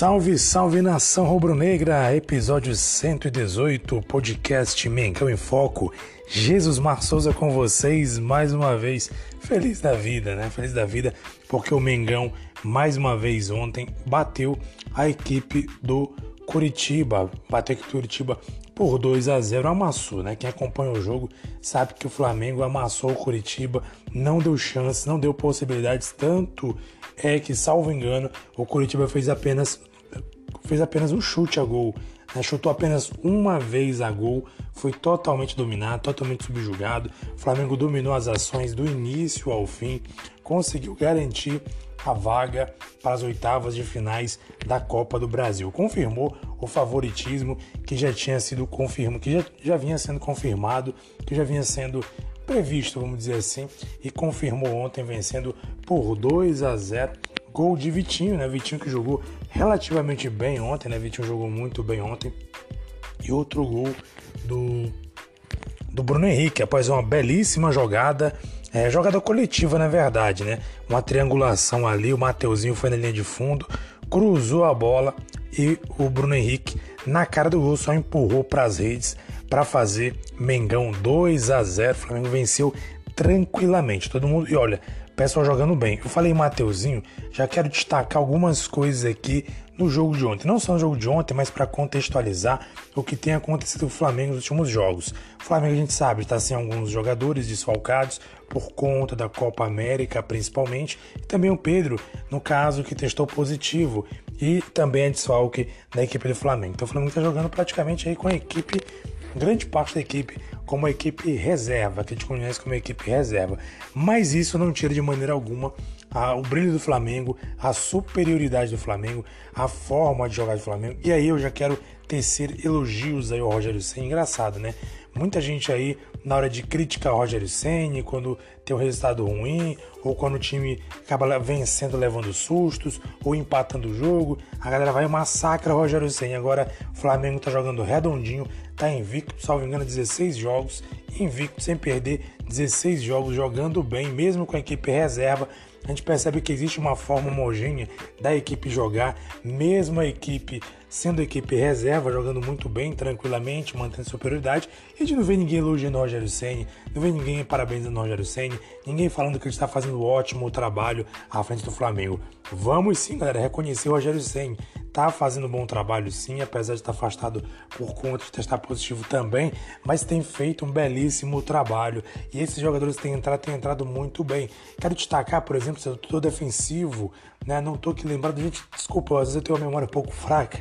Salve, salve nação rubro-negra, episódio 118, podcast Mengão em Foco. Jesus Mar Souza com vocês mais uma vez. Feliz da vida, né? Feliz da vida, porque o Mengão mais uma vez ontem bateu a equipe do Curitiba. Bateu a equipe do Curitiba por 2 a 0 amassou, né? Quem acompanha o jogo sabe que o Flamengo amassou o Curitiba, não deu chance, não deu possibilidades, tanto é que, salvo engano, o Curitiba fez apenas fez apenas um chute a gol, né? chutou apenas uma vez a gol, foi totalmente dominado, totalmente subjugado. O Flamengo dominou as ações do início ao fim, conseguiu garantir a vaga para as oitavas de finais da Copa do Brasil. Confirmou o favoritismo que já tinha sido confirmado, que já, já vinha sendo confirmado, que já vinha sendo previsto, vamos dizer assim, e confirmou ontem vencendo por 2 a 0 Gol de Vitinho, né? Vitinho que jogou relativamente bem ontem, né? Vitinho jogou muito bem ontem. E outro gol do, do Bruno Henrique, após uma belíssima jogada, é, jogada coletiva na verdade, né? Uma triangulação ali, o Mateuzinho foi na linha de fundo, cruzou a bola e o Bruno Henrique, na cara do gol, só empurrou para as redes para fazer Mengão 2 a 0. O Flamengo venceu tranquilamente. Todo mundo, e olha, pessoal jogando bem. Eu falei Mateuzinho, já quero destacar algumas coisas aqui no jogo de ontem. Não só no jogo de ontem, mas para contextualizar o que tem acontecido no Flamengo nos últimos jogos. O Flamengo, a gente sabe, está sem alguns jogadores desfalcados por conta da Copa América, principalmente. E também o Pedro, no caso, que testou positivo. E também é desfalque da equipe do Flamengo. Então o Flamengo está jogando praticamente aí com a equipe grande parte da equipe como equipe reserva, que a gente conhece como equipe reserva. Mas isso não tira de maneira alguma a, o brilho do Flamengo, a superioridade do Flamengo, a forma de jogar do Flamengo. E aí eu já quero tecer elogios aí ao Rogério Senna. Engraçado, né? Muita gente aí, na hora de criticar o Rogério Senna, quando tem um resultado ruim, ou quando o time acaba vencendo, levando sustos, ou empatando o jogo, a galera vai e massacra o Rogério Senna. Agora o Flamengo tá jogando redondinho, tá invicto, salvo engano, 16 jogos, invicto, sem perder 16 jogos, jogando bem, mesmo com a equipe reserva. A gente percebe que existe uma forma homogênea da equipe jogar, mesmo a equipe sendo a equipe reserva, jogando muito bem, tranquilamente, mantendo superioridade. A gente não vê ninguém elogiando o Rogério Senni, não vê ninguém parabenizando o Rogério Senni, ninguém falando que ele está fazendo um ótimo trabalho à frente do Flamengo. Vamos sim, galera, reconhecer o Rogério Senni tá fazendo um bom trabalho sim, apesar de estar afastado por conta de testar positivo também, mas tem feito um belíssimo trabalho e esses jogadores têm entrado, têm entrado muito bem. Quero destacar, por exemplo, se eu tô defensivo, né, não tô aqui lembrando, gente, desculpa, às vezes eu tenho uma memória um pouco fraca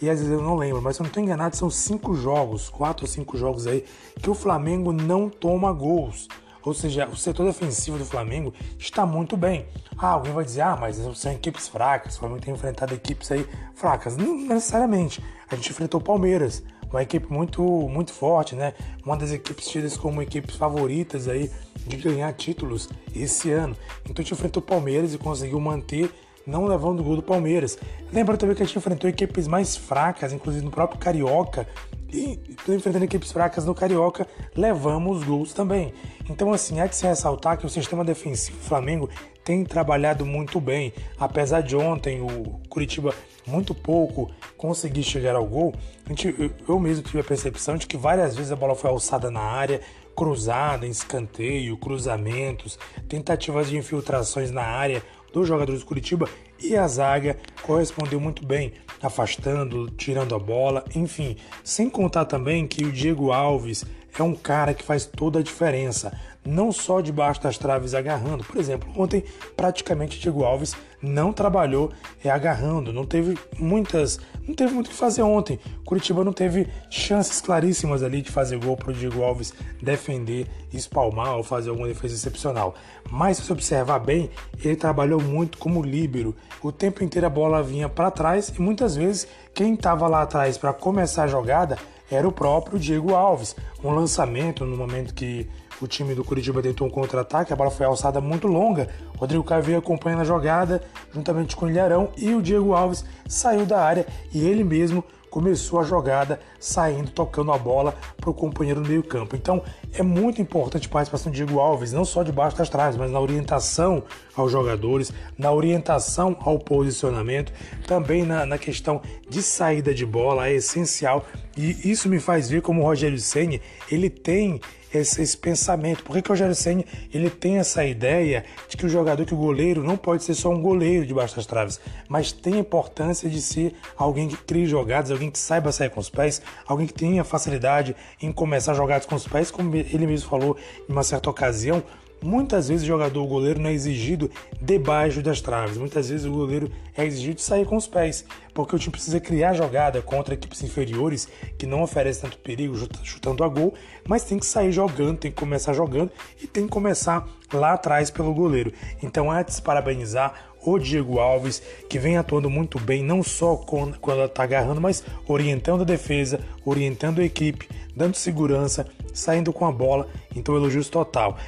e às vezes eu não lembro, mas se eu não estou enganado, são cinco jogos, quatro ou cinco jogos aí, que o Flamengo não toma gols. Ou seja, o setor defensivo do Flamengo está muito bem. Ah, alguém vai dizer, ah, mas são equipes fracas, o Flamengo tem enfrentado equipes aí fracas. Não necessariamente. A gente enfrentou o Palmeiras, uma equipe muito, muito forte, né? Uma das equipes tidas como equipes favoritas aí de ganhar títulos esse ano. Então a gente enfrentou o Palmeiras e conseguiu manter não levando o gol do Palmeiras. Lembra também que a gente enfrentou equipes mais fracas, inclusive no próprio Carioca, e enfrentando equipes fracas no Carioca, levamos gols também. Então, assim, há de se ressaltar que o sistema defensivo do Flamengo tem trabalhado muito bem. Apesar de ontem o Curitiba muito pouco conseguir chegar ao gol, gente, eu mesmo tive a percepção de que várias vezes a bola foi alçada na área, cruzada, escanteio, cruzamentos, tentativas de infiltrações na área dos jogadores do Curitiba e a zaga correspondeu muito bem, afastando, tirando a bola, enfim. Sem contar também que o Diego Alves é um cara que faz toda a diferença. Não só debaixo das traves agarrando. Por exemplo, ontem praticamente Diego Alves não trabalhou é, agarrando, não teve muitas, não teve muito o que fazer ontem. Curitiba não teve chances claríssimas ali de fazer gol para o Diego Alves defender, espalmar ou fazer alguma defesa excepcional. Mas se você observar bem, ele trabalhou muito como líbero. O tempo inteiro a bola vinha para trás e muitas vezes quem estava lá atrás para começar a jogada era o próprio Diego Alves. Um lançamento no momento que o time do Curitiba tentou um contra-ataque, a bola foi alçada muito longa. Rodrigo Caio veio acompanhando a jogada juntamente com o Ilharão e o Diego Alves saiu da área e ele mesmo começou a jogada saindo, tocando a bola para o companheiro no meio-campo. Então é muito importante a participação de Diego Alves, não só debaixo das traves, mas na orientação aos jogadores, na orientação ao posicionamento, também na, na questão de saída de bola, é essencial. E isso me faz ver como o Rogério Senni, ele tem esse, esse pensamento. Por que, que o Rogério Senna ele tem essa ideia de que o jogador, que o goleiro não pode ser só um goleiro debaixo das traves, mas tem a importância de ser alguém que crie jogadas, alguém que saiba sair com os pés, alguém que tenha facilidade em começar jogadas com os pés, como ele mesmo falou em uma certa ocasião, Muitas vezes o jogador, o goleiro, não é exigido debaixo das traves. Muitas vezes o goleiro é exigido sair com os pés, porque o time precisa criar jogada contra equipes inferiores que não oferecem tanto perigo chutando a gol, mas tem que sair jogando, tem que começar jogando e tem que começar lá atrás pelo goleiro. Então é de parabenizar o Diego Alves, que vem atuando muito bem, não só quando está agarrando, mas orientando a defesa, orientando a equipe, dando segurança, saindo com a bola. Então, elogios total.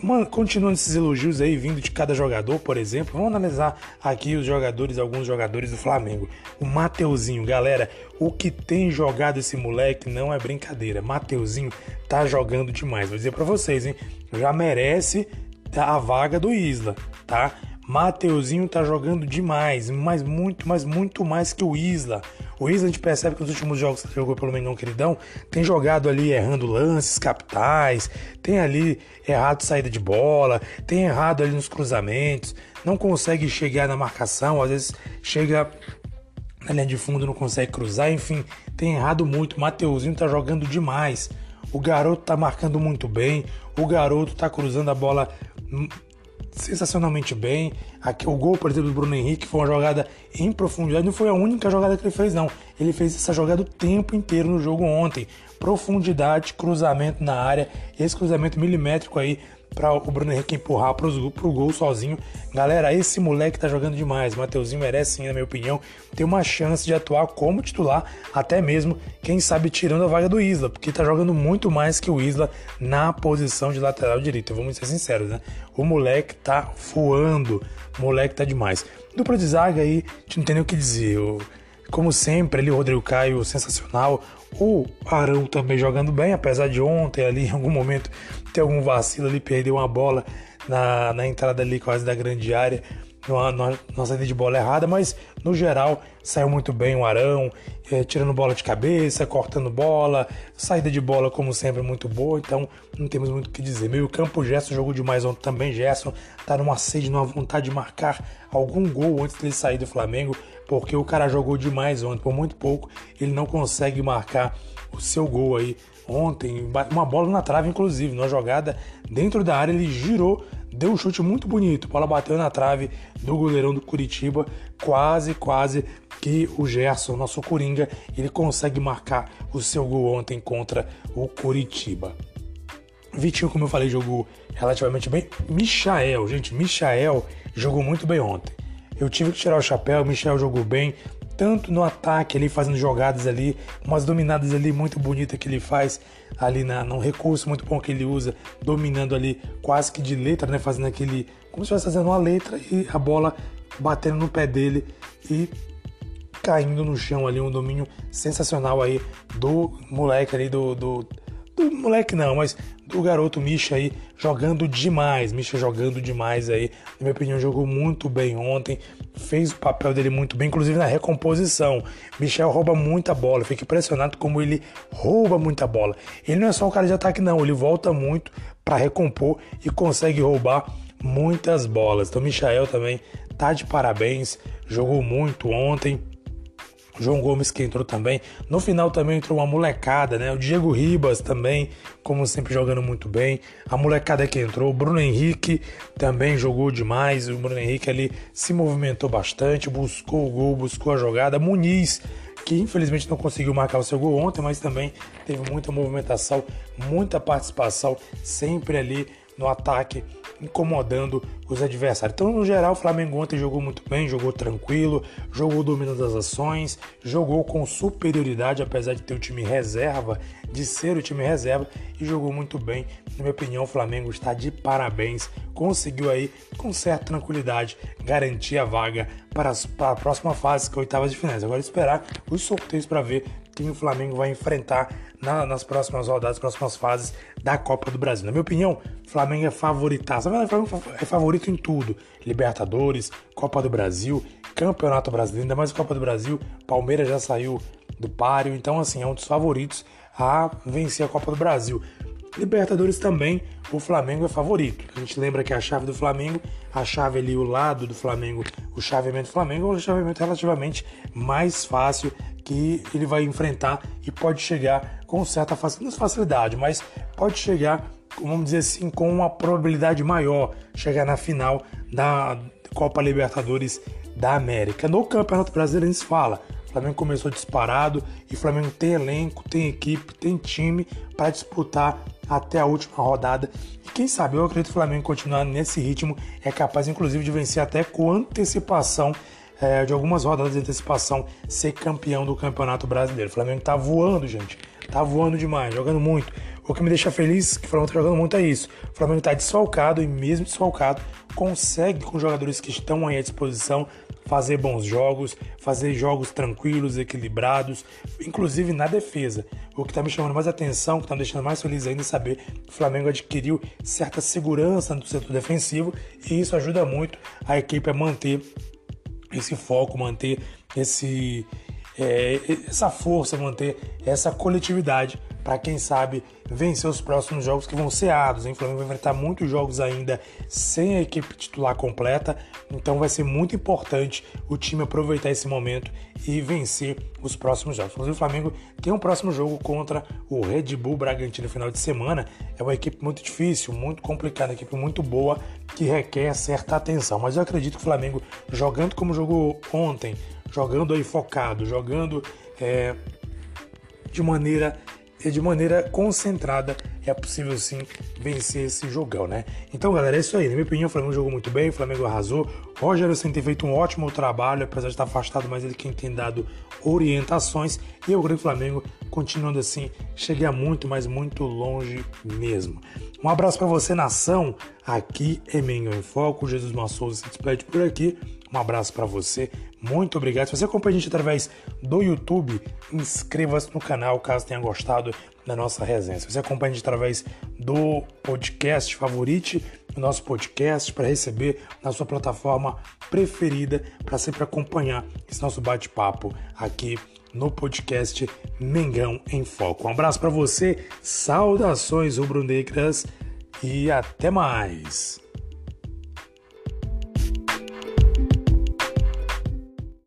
Mano, continuando esses elogios aí vindo de cada jogador, por exemplo, vamos analisar aqui os jogadores, alguns jogadores do Flamengo. O Mateuzinho, galera, o que tem jogado esse moleque não é brincadeira. Mateuzinho tá jogando demais. Vou dizer para vocês, hein? Já merece a vaga do Isla, tá? Mateuzinho tá jogando demais, mas muito, mas muito mais que o Isla. O Isla a gente percebe que nos últimos jogos que jogou pelo Mengão Queridão, tem jogado ali errando lances capitais, tem ali errado saída de bola, tem errado ali nos cruzamentos, não consegue chegar na marcação, às vezes chega na linha de fundo não consegue cruzar, enfim, tem errado muito. Mateuzinho tá jogando demais. O garoto tá marcando muito bem, o garoto tá cruzando a bola sensacionalmente bem. Aqui, o gol, por exemplo, do Bruno Henrique foi uma jogada em profundidade. Não foi a única jogada que ele fez, não. Ele fez essa jogada o tempo inteiro no jogo ontem. Profundidade, cruzamento na área, esse cruzamento milimétrico aí para o Bruno Henrique empurrar para o gol sozinho. Galera, esse moleque tá jogando demais. Mateuzinho merece, sim, na minha opinião, ter uma chance de atuar como titular, até mesmo, quem sabe, tirando a vaga do Isla, porque tá jogando muito mais que o Isla na posição de lateral direito. Vamos ser sinceros, né? O moleque tá voando, o moleque tá demais. Dupla de zaga aí, a gente não tem nem o que dizer. como sempre, ali o Rodrigo Caio, sensacional. O Arão também jogando bem, apesar de ontem ali em algum momento ter algum vacilo ali, perder uma bola na, na entrada ali quase da grande área, numa, saída de bola errada, mas no geral saiu muito bem o Arão, é, tirando bola de cabeça, cortando bola, saída de bola como sempre muito boa, então não temos muito o que dizer. Meio campo, Gerson jogou demais ontem também, Gerson tá numa sede, numa vontade de marcar algum gol antes dele sair do Flamengo, porque o cara jogou demais ontem, por muito pouco ele não consegue marcar o seu gol aí ontem, uma bola na trave inclusive, numa jogada dentro da área ele girou, deu um chute muito bonito, a bola bateu na trave do goleirão do Curitiba, quase, quase que o Gerson, nosso Coringa, ele consegue marcar o seu gol ontem contra o Curitiba. Vitinho, como eu falei, jogou relativamente bem. Michael, gente, Michael jogou muito bem ontem. Eu tive que tirar o chapéu, o Michel jogou bem, tanto no ataque ali, fazendo jogadas ali, umas dominadas ali muito bonita que ele faz ali na, num recurso muito bom que ele usa, dominando ali quase que de letra, né? Fazendo aquele. como se estivesse fazendo uma letra e a bola batendo no pé dele e caindo no chão ali, um domínio sensacional aí do moleque ali, do, do do moleque não, mas do garoto Misha aí jogando demais. Misha jogando demais aí. Na minha opinião, jogou muito bem ontem. Fez o papel dele muito bem, inclusive na recomposição. Michel rouba muita bola. Fico impressionado como ele rouba muita bola. Ele não é só um cara de ataque, não. Ele volta muito para recompor e consegue roubar muitas bolas. Então, Michael também tá de parabéns. Jogou muito ontem. João Gomes que entrou também. No final também entrou uma molecada, né? O Diego Ribas também, como sempre jogando muito bem. A molecada que entrou, o Bruno Henrique também jogou demais. O Bruno Henrique ali se movimentou bastante, buscou o gol, buscou a jogada. Muniz que infelizmente não conseguiu marcar o seu gol ontem, mas também teve muita movimentação, muita participação, sempre ali no ataque, incomodando os adversários. Então, no geral, o Flamengo ontem jogou muito bem, jogou tranquilo, jogou dominando as ações, jogou com superioridade, apesar de ter o time reserva, de ser o time reserva, e jogou muito bem. Na minha opinião, o Flamengo está de parabéns, conseguiu aí, com certa tranquilidade, garantir a vaga para, a próxima fase, que é a oitava de finais. Agora esperar os sorteios para ver quem o Flamengo vai enfrentar na, nas próximas rodadas, próximas fases da Copa do Brasil. Na minha opinião, Flamengo é favoritaço. O Flamengo é favorito em tudo: Libertadores, Copa do Brasil, Campeonato Brasileiro, ainda mais Copa do Brasil. Palmeiras já saiu do páreo, então, assim, é um dos favoritos a vencer a Copa do Brasil. Libertadores também, o Flamengo é favorito. A gente lembra que a chave do Flamengo, a chave ali, o lado do Flamengo, o chaveamento do Flamengo é um chaveamento relativamente mais fácil que ele vai enfrentar e pode chegar com certa facilidade, mas pode chegar, vamos dizer assim, com uma probabilidade maior, chegar na final da Copa Libertadores da América. No Campeonato Brasileiro se fala, Flamengo começou disparado e o Flamengo tem elenco, tem equipe, tem time para disputar até a última rodada. E quem sabe, eu acredito que o Flamengo continuar nesse ritmo é capaz, inclusive, de vencer até com antecipação é, de algumas rodadas de antecipação ser campeão do Campeonato Brasileiro. O Flamengo tá voando, gente. Tá voando demais, jogando muito. O que me deixa feliz que o Flamengo tá jogando muito é isso. O Flamengo tá desfalcado e mesmo desfalcado consegue com os jogadores que estão aí à disposição fazer bons jogos, fazer jogos tranquilos, equilibrados, inclusive na defesa. O que está me chamando mais atenção, que está me deixando mais feliz ainda é saber que o Flamengo adquiriu certa segurança no setor defensivo e isso ajuda muito a equipe a manter esse foco, manter esse, é, essa força, manter essa coletividade para quem sabe vencer os próximos jogos que vão ser árduos. O Flamengo vai enfrentar muitos jogos ainda sem a equipe titular completa, então vai ser muito importante o time aproveitar esse momento e vencer os próximos jogos. Inclusive, o Flamengo tem um próximo jogo contra o Red Bull Bragantino no final de semana. É uma equipe muito difícil, muito complicada, uma equipe muito boa que requer certa atenção. Mas eu acredito que o Flamengo, jogando como jogou ontem, jogando aí focado, jogando é, de maneira de maneira concentrada é possível sim vencer esse jogão, né? Então, galera, é isso aí. Na minha opinião, o Flamengo jogou muito bem, o Flamengo arrasou. Roger sem tem feito um ótimo trabalho, apesar de estar afastado, mas ele quem tem dado orientações. E o Flamengo, continuando assim, chega muito, mas muito longe mesmo. Um abraço para você, nação. Aqui é Mengão em Foco. Jesus Massouza se despede por aqui. Um abraço para você. Muito obrigado. Se você acompanha a gente através do YouTube, inscreva-se no canal caso tenha gostado da nossa resenha. Se você acompanha a gente através do podcast, favorite o nosso podcast para receber na sua plataforma preferida para sempre acompanhar esse nosso bate-papo aqui no podcast Mengão em Foco. Um abraço para você, saudações rubro-negras e até mais.